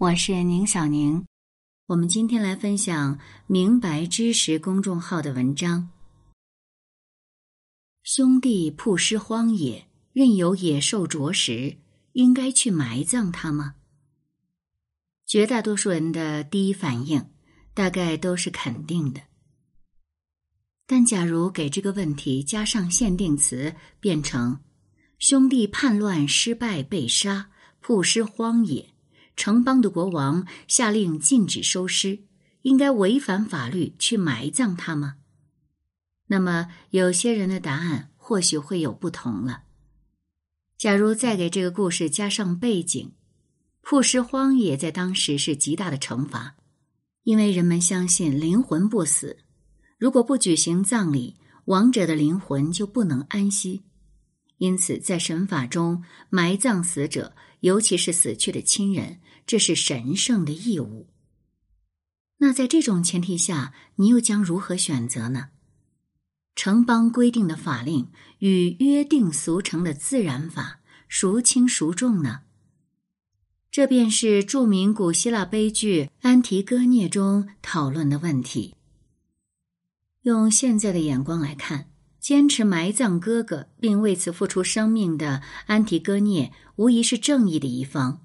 我是宁小宁，我们今天来分享“明白知识”公众号的文章。兄弟曝尸荒野，任由野兽啄食，应该去埋葬他吗？绝大多数人的第一反应大概都是肯定的。但假如给这个问题加上限定词，变成“兄弟叛乱失败被杀，曝尸荒野”。城邦的国王下令禁止收尸，应该违反法律去埋葬他吗？那么，有些人的答案或许会有不同了。假如再给这个故事加上背景，曝尸荒野在当时是极大的惩罚，因为人们相信灵魂不死，如果不举行葬礼，亡者的灵魂就不能安息，因此在神法中埋葬死者，尤其是死去的亲人。这是神圣的义务。那在这种前提下，你又将如何选择呢？城邦规定的法令与约定俗成的自然法，孰轻孰重呢？这便是著名古希腊悲剧《安提戈涅》中讨论的问题。用现在的眼光来看，坚持埋葬哥哥并为此付出生命的安提戈涅，无疑是正义的一方。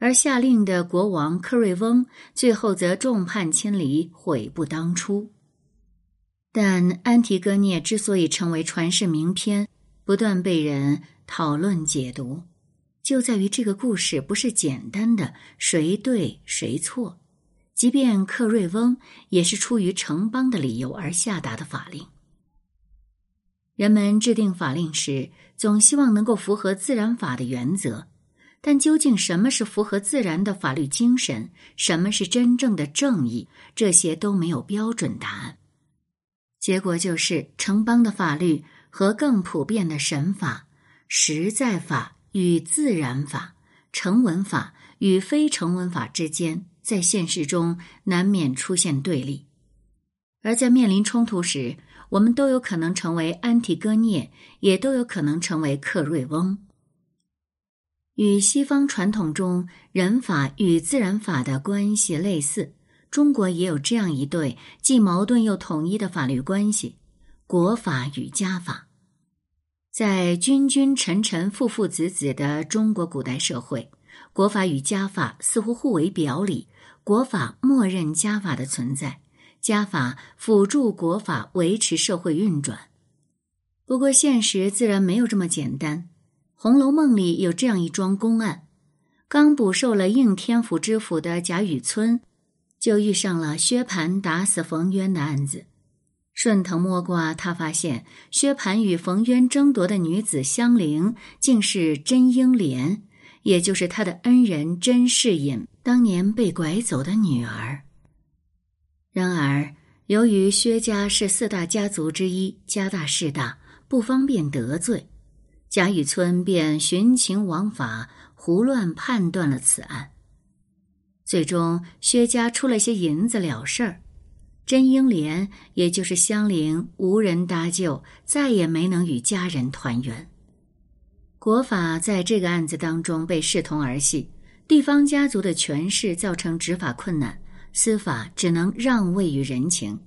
而下令的国王克瑞翁最后则众叛亲离，悔不当初。但安提戈涅之所以成为传世名篇，不断被人讨论解读，就在于这个故事不是简单的谁对谁错。即便克瑞翁也是出于城邦的理由而下达的法令。人们制定法令时，总希望能够符合自然法的原则。但究竟什么是符合自然的法律精神？什么是真正的正义？这些都没有标准答案。结果就是城邦的法律和更普遍的神法、实在法与自然法、成文法与非成文法之间，在现实中难免出现对立。而在面临冲突时，我们都有可能成为安提戈涅，也都有可能成为克瑞翁。与西方传统中人法与自然法的关系类似，中国也有这样一对既矛盾又统一的法律关系：国法与家法。在君君臣臣父父子子的中国古代社会，国法与家法似乎互为表里，国法默认家法的存在，家法辅助国法维持社会运转。不过，现实自然没有这么简单。《红楼梦》里有这样一桩公案：刚捕受了应天府知府的贾雨村，就遇上了薛蟠打死冯渊的案子。顺藤摸瓜，他发现薛蟠与冯渊争夺的女子香菱，竟是甄英莲，也就是他的恩人甄士隐当年被拐走的女儿。然而，由于薛家是四大家族之一，家大势大，不方便得罪。贾雨村便徇情枉法，胡乱判断了此案。最终，薛家出了些银子了事儿，甄英莲也就是香菱无人搭救，再也没能与家人团圆。国法在这个案子当中被视同儿戏，地方家族的权势造成执法困难，司法只能让位于人情。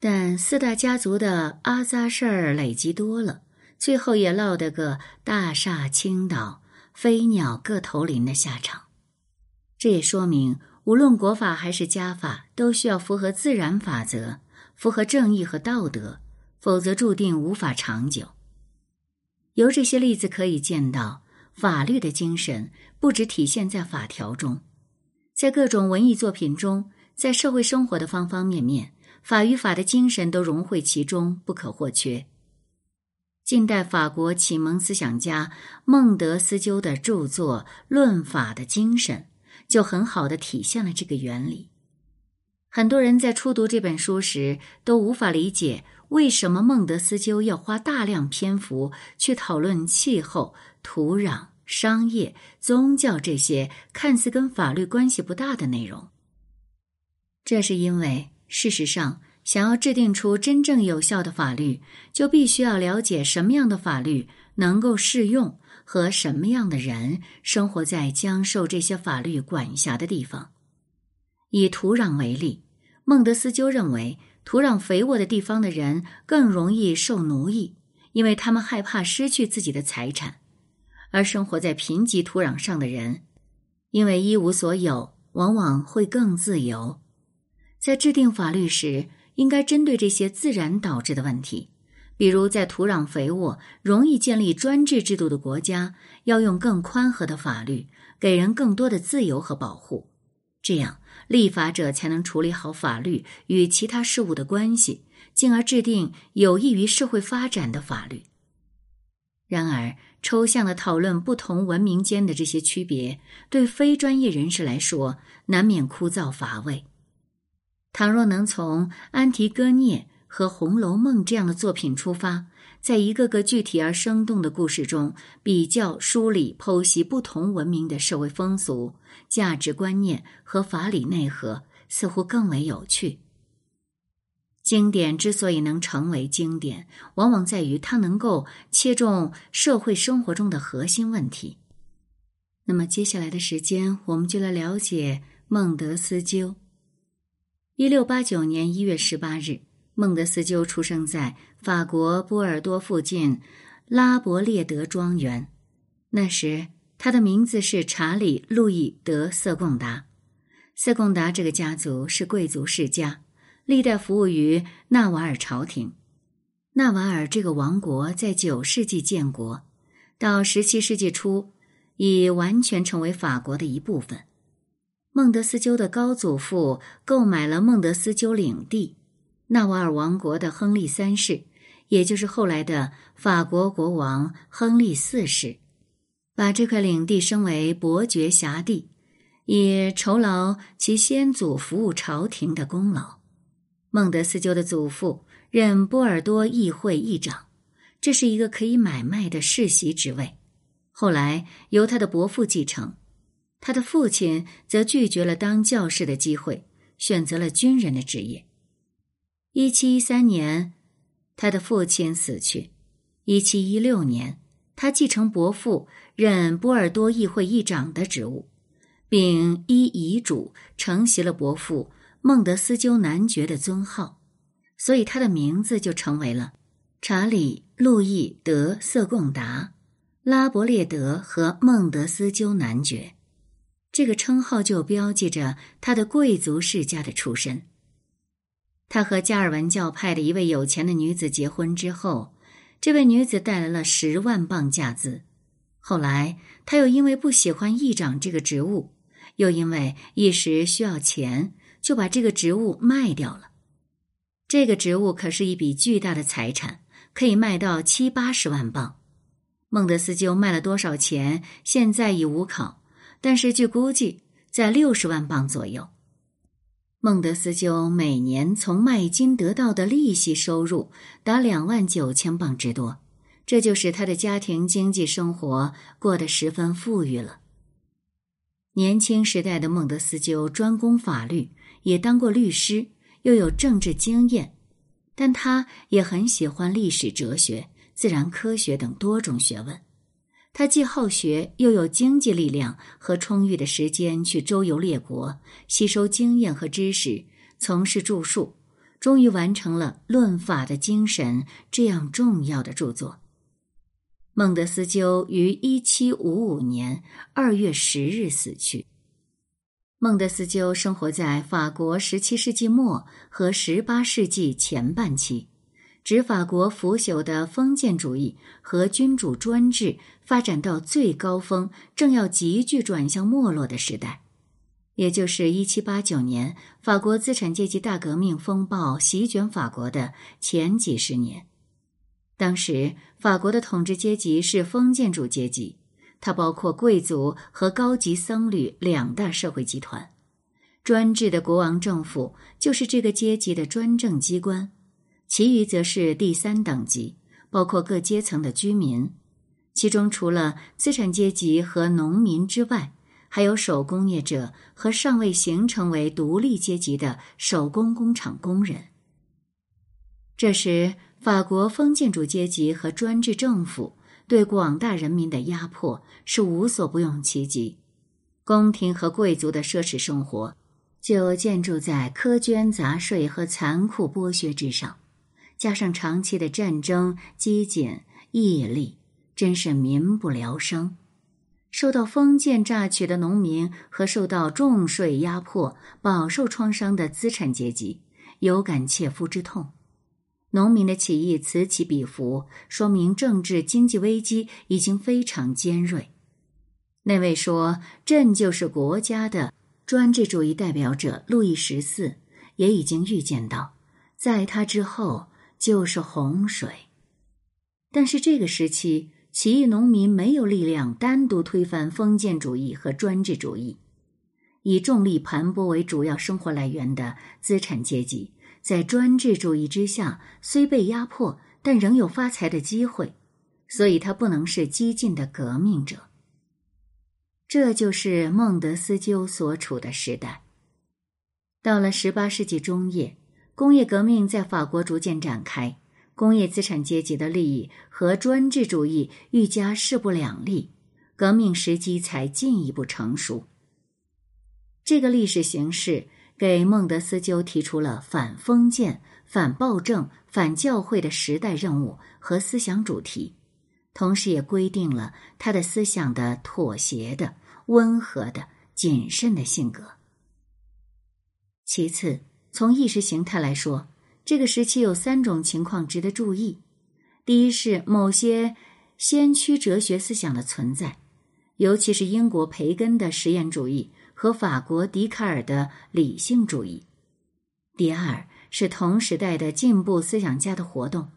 但四大家族的阿扎事儿累积多了。最后也落得个大厦倾倒、飞鸟各投林的下场。这也说明，无论国法还是家法，都需要符合自然法则，符合正义和道德，否则注定无法长久。由这些例子可以见到，法律的精神不只体现在法条中，在各种文艺作品中，在社会生活的方方面面，法与法的精神都融汇其中，不可或缺。近代法国启蒙思想家孟德斯鸠的著作《论法的精神》就很好的体现了这个原理。很多人在初读这本书时都无法理解，为什么孟德斯鸠要花大量篇幅去讨论气候、土壤、商业、宗教这些看似跟法律关系不大的内容。这是因为，事实上。想要制定出真正有效的法律，就必须要了解什么样的法律能够适用和什么样的人生活在将受这些法律管辖的地方。以土壤为例，孟德斯鸠认为，土壤肥沃的地方的人更容易受奴役，因为他们害怕失去自己的财产；而生活在贫瘠土壤上的人，因为一无所有，往往会更自由。在制定法律时，应该针对这些自然导致的问题，比如在土壤肥沃、容易建立专制制度的国家，要用更宽和的法律，给人更多的自由和保护，这样。立法者才能处理好法律与其他事物的关系，进而制定有益于社会发展的法律。然而，抽象的讨论不同文明间的这些区别，对非专业人士来说难免枯燥乏味。倘若能从《安提戈涅》和《红楼梦》这样的作品出发，在一个个具体而生动的故事中，比较梳理、剖析不同文明的社会风俗、价值观念和法理内核，似乎更为有趣。经典之所以能成为经典，往往在于它能够切中社会生活中的核心问题。那么，接下来的时间，我们就来了解孟德斯鸠。一六八九年一月十八日。孟德斯鸠出生在法国波尔多附近拉伯列德庄园。那时，他的名字是查理·路易·德·瑟贡达。瑟贡达这个家族是贵族世家，历代服务于纳瓦尔朝廷。纳瓦尔这个王国在九世纪建国，到十七世纪初已完全成为法国的一部分。孟德斯鸠的高祖父购买了孟德斯鸠领地。纳瓦尔王国的亨利三世，也就是后来的法国国王亨利四世，把这块领地升为伯爵辖地，以酬劳其先祖服务朝廷的功劳。孟德斯鸠的祖父任波尔多议会议长，这是一个可以买卖的世袭职位。后来由他的伯父继承，他的父亲则拒绝了当教士的机会，选择了军人的职业。一七一三年，他的父亲死去。一七一六年，他继承伯父任波尔多议会议长的职务，并依遗嘱承袭了伯父孟德斯鸠男爵的尊号，所以他的名字就成为了查理·路易·德·瑟贡达、拉伯列德和孟德斯鸠男爵。这个称号就标记着他的贵族世家的出身。他和加尔文教派的一位有钱的女子结婚之后，这位女子带来了十万镑价资。后来，他又因为不喜欢议长这个职务，又因为一时需要钱，就把这个职务卖掉了。这个职务可是一笔巨大的财产，可以卖到七八十万镑。孟德斯鸠卖了多少钱，现在已无考，但是据估计，在六十万镑左右。孟德斯鸠每年从卖金得到的利息收入达两万九千镑之多，这就使他的家庭经济生活过得十分富裕了。年轻时代的孟德斯鸠专攻法律，也当过律师，又有政治经验，但他也很喜欢历史、哲学、自然科学等多种学问。他既好学，又有经济力量和充裕的时间去周游列国，吸收经验和知识，从事著述，终于完成了《论法的精神》这样重要的著作。孟德斯鸠于一七五五年二月十日死去。孟德斯鸠生活在法国十七世纪末和十八世纪前半期。指法国腐朽的封建主义和君主专制发展到最高峰，正要急剧转向没落的时代，也就是一七八九年法国资产阶级大革命风暴席卷法国的前几十年。当时，法国的统治阶级是封建主阶级，它包括贵族和高级僧侣两大社会集团，专制的国王政府就是这个阶级的专政机关。其余则是第三等级，包括各阶层的居民，其中除了资产阶级和农民之外，还有手工业者和尚未形成为独立阶级的手工工厂工人。这时，法国封建主阶级和专制政府对广大人民的压迫是无所不用其极，宫廷和贵族的奢侈生活就建筑在苛捐杂税和残酷剥削之上，加上长期的战争、饥馑、毅力，真是民不聊生。受到封建榨取的农民和受到重税压迫、饱受创伤的资产阶级，有感切肤之痛。农民的起义此起彼伏，说明政治经济危机已经非常尖锐。那位说“朕就是国家”的专制主义代表者路易十四，也已经预见到，在他之后就是洪水。但是这个时期，起义农民没有力量单独推翻封建主义和专制主义，以重力盘剥为主要生活来源的资产阶级。在专制主义之下，虽被压迫，但仍有发财的机会，所以他不能是激进的革命者。这就是孟德斯鸠所处的时代。到了十八世纪中叶，工业革命在法国逐渐展开，工业资产阶级的利益和专制主义愈加势不两立，革命时机才进一步成熟。这个历史形势。给孟德斯鸠提出了反封建、反暴政、反教会的时代任务和思想主题，同时也规定了他的思想的妥协的、温和的、谨慎的性格。其次，从意识形态来说，这个时期有三种情况值得注意：第一是某些先驱哲学思想的存在，尤其是英国培根的实验主义。和法国笛卡尔的理性主义。第二是同时代的进步思想家的活动。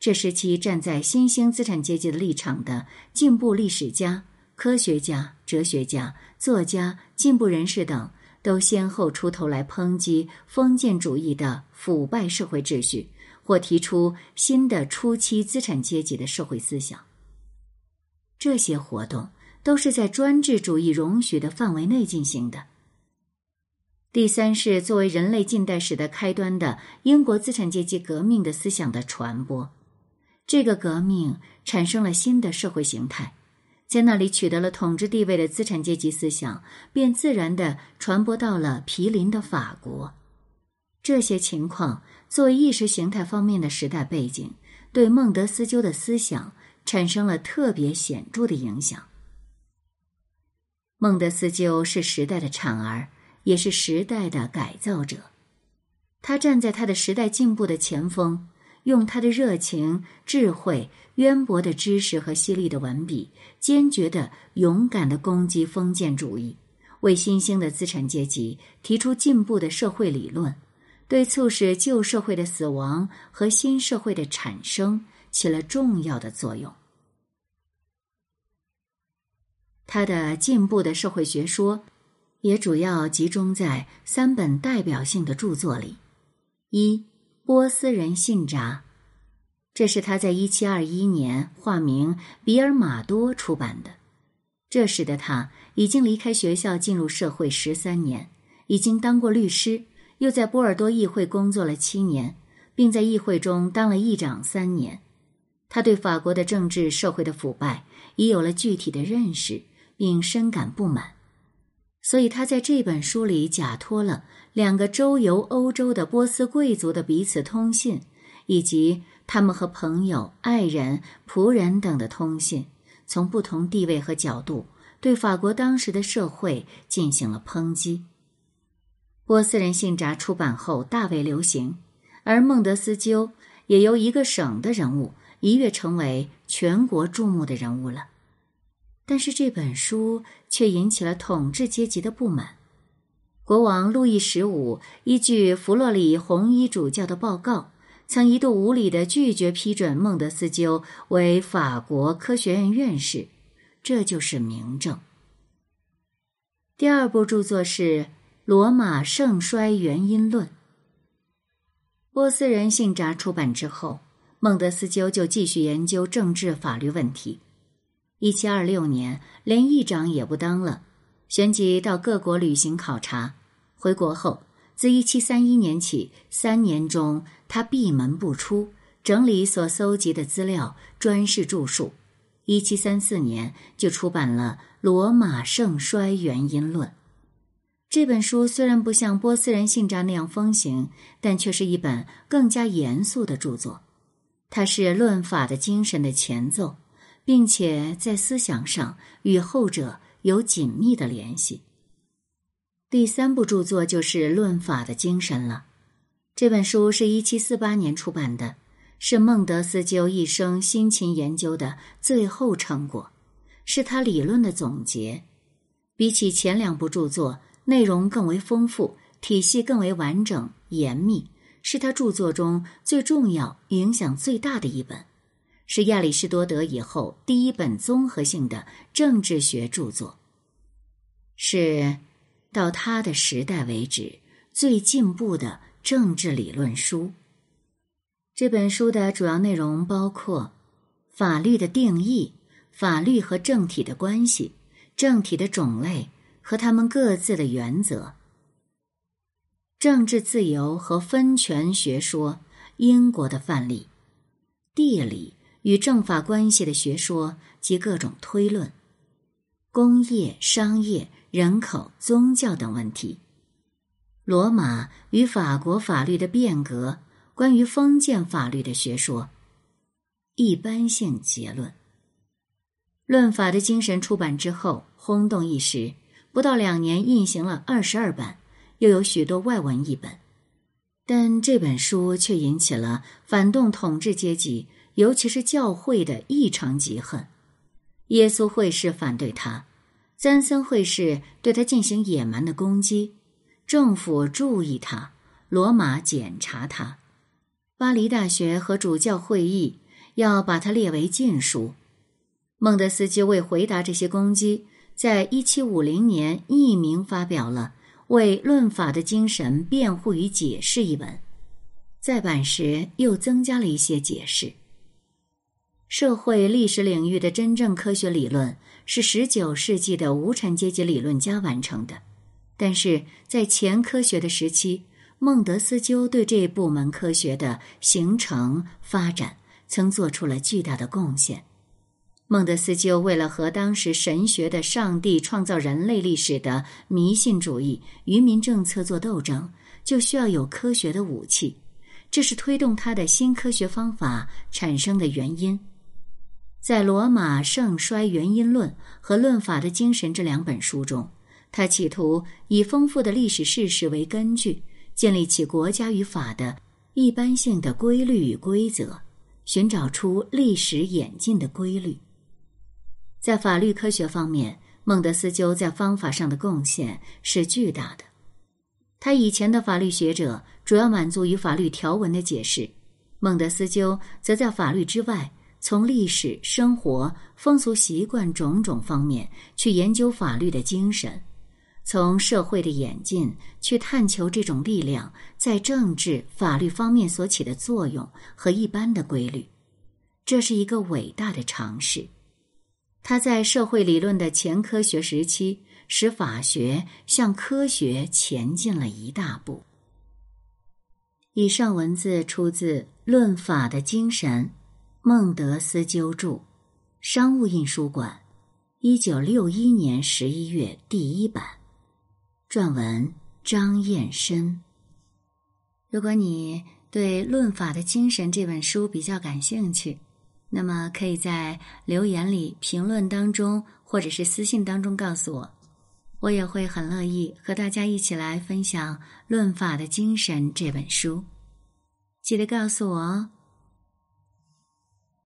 这时期站在新兴资产阶级的立场的进步历史家、科学家、哲学家、作家、进步人士等，都先后出头来抨击封建主义的腐败社会秩序，或提出新的初期资产阶级的社会思想。这些活动。都是在专制主义容许的范围内进行的。第三是作为人类近代史的开端的英国资产阶级革命的思想的传播，这个革命产生了新的社会形态，在那里取得了统治地位的资产阶级思想便自然的传播到了毗邻的法国。这些情况作为意识形态方面的时代背景，对孟德斯鸠的思想产生了特别显著的影响。孟德斯鸠是时代的产儿，也是时代的改造者。他站在他的时代进步的前锋，用他的热情、智慧、渊博的知识和犀利的文笔，坚决的、勇敢的攻击封建主义，为新兴的资产阶级提出进步的社会理论，对促使旧社会的死亡和新社会的产生起了重要的作用。他的进步的社会学说，也主要集中在三本代表性的著作里。一，波斯人信札，这是他在一七二一年化名比尔马多出版的。这时的他已经离开学校，进入社会十三年，已经当过律师，又在波尔多议会工作了七年，并在议会中当了议长三年。他对法国的政治社会的腐败已有了具体的认识。并深感不满，所以他在这本书里假托了两个周游欧洲的波斯贵族的彼此通信，以及他们和朋友、爱人、仆人等的通信，从不同地位和角度对法国当时的社会进行了抨击。波斯人信札出版后大为流行，而孟德斯鸠也由一个省的人物一跃成为全国注目的人物了。但是这本书却引起了统治阶级的不满。国王路易十五依据弗洛里红衣主教的报告，曾一度无理的拒绝批准孟德斯鸠为法国科学院院士，这就是明证。第二部著作是《罗马盛衰原因论》。波斯人信札出版之后，孟德斯鸠就继续研究政治法律问题。一七二六年，连议长也不当了，旋即到各国旅行考察。回国后，自一七三一年起，三年中他闭门不出，整理所搜集的资料，专事著述。一七三四年就出版了《罗马盛衰原因论》。这本书虽然不像波斯人信札那样风行，但却是一本更加严肃的著作。它是论法的精神的前奏，并且在思想上与后者有紧密的联系。第三部著作就是《论法的精神》了。这本书是一七四八年出版的，是孟德斯鸠一生辛勤研究的最后成果，是他理论的总结。比起前两部著作，内容更为丰富，体系更为完整严密。是他著作中最重要、影响最大的一本，是亚里士多德以后第一本综合性的政治学著作，是到他的时代为止最进步的政治理论书。这本书的主要内容包括法律的定义、法律和政体的关系、政体的种类和他们各自的原则。政治自由和分权学说，英国的范例；地理与政法关系的学说及各种推论；工业、商业、人口、宗教等问题；罗马与法国法律的变革，关于封建法律的学说；一般性结论。论法的精神出版之后，轰动一时，不到两年印行了二十二版。又有许多外文译本，但这本书却引起了反动统治阶级，尤其是教会的异常嫉恨。耶稣会士反对他，詹森会士对他进行野蛮的攻击，政府注意他，罗马检查他，巴黎大学和主教会议要把他列为禁书。孟德斯鸠为回答这些攻击，在一七五零年匿名发表了。为论法的精神辩护与解释一文，再版时又增加了一些解释。社会历史领域的真正科学理论是十九世纪的无产阶级理论家完成的，但是在前科学的时期，孟德斯鸠对这一部门科学的形成发展曾做出了巨大的贡献。孟德斯鸠为了和当时神学的上帝创造人类历史的迷信主义愚民政策做斗争，就需要有科学的武器，这是推动他的新科学方法产生的原因。在《罗马盛衰原因论》和《论法的精神》这两本书中，他企图以丰富的历史事实为根据，建立起国家与法的一般性的规律与规则，寻找出历史演进的规律。在法律科学方面，孟德斯鸠在方法上的贡献是巨大的。他以前的法律学者主要满足于法律条文的解释，孟德斯鸠则在法律之外，从历史、生活、风俗习惯种种方面去研究法律的精神，从社会的演进去探求这种力量在政治、法律方面所起的作用和一般的规律。这是一个伟大的尝试。他在社会理论的前科学时期，使法学向科学前进了一大步。以上文字出自《论法的精神》，孟德斯鸠著，商务印书馆，一九六一年十一月第一版，撰文张燕深。如果你对《论法的精神》这本书比较感兴趣。那么，可以在留言里、评论当中，或者是私信当中告诉我，我也会很乐意和大家一起来分享《论法的精神》这本书。记得告诉我哦。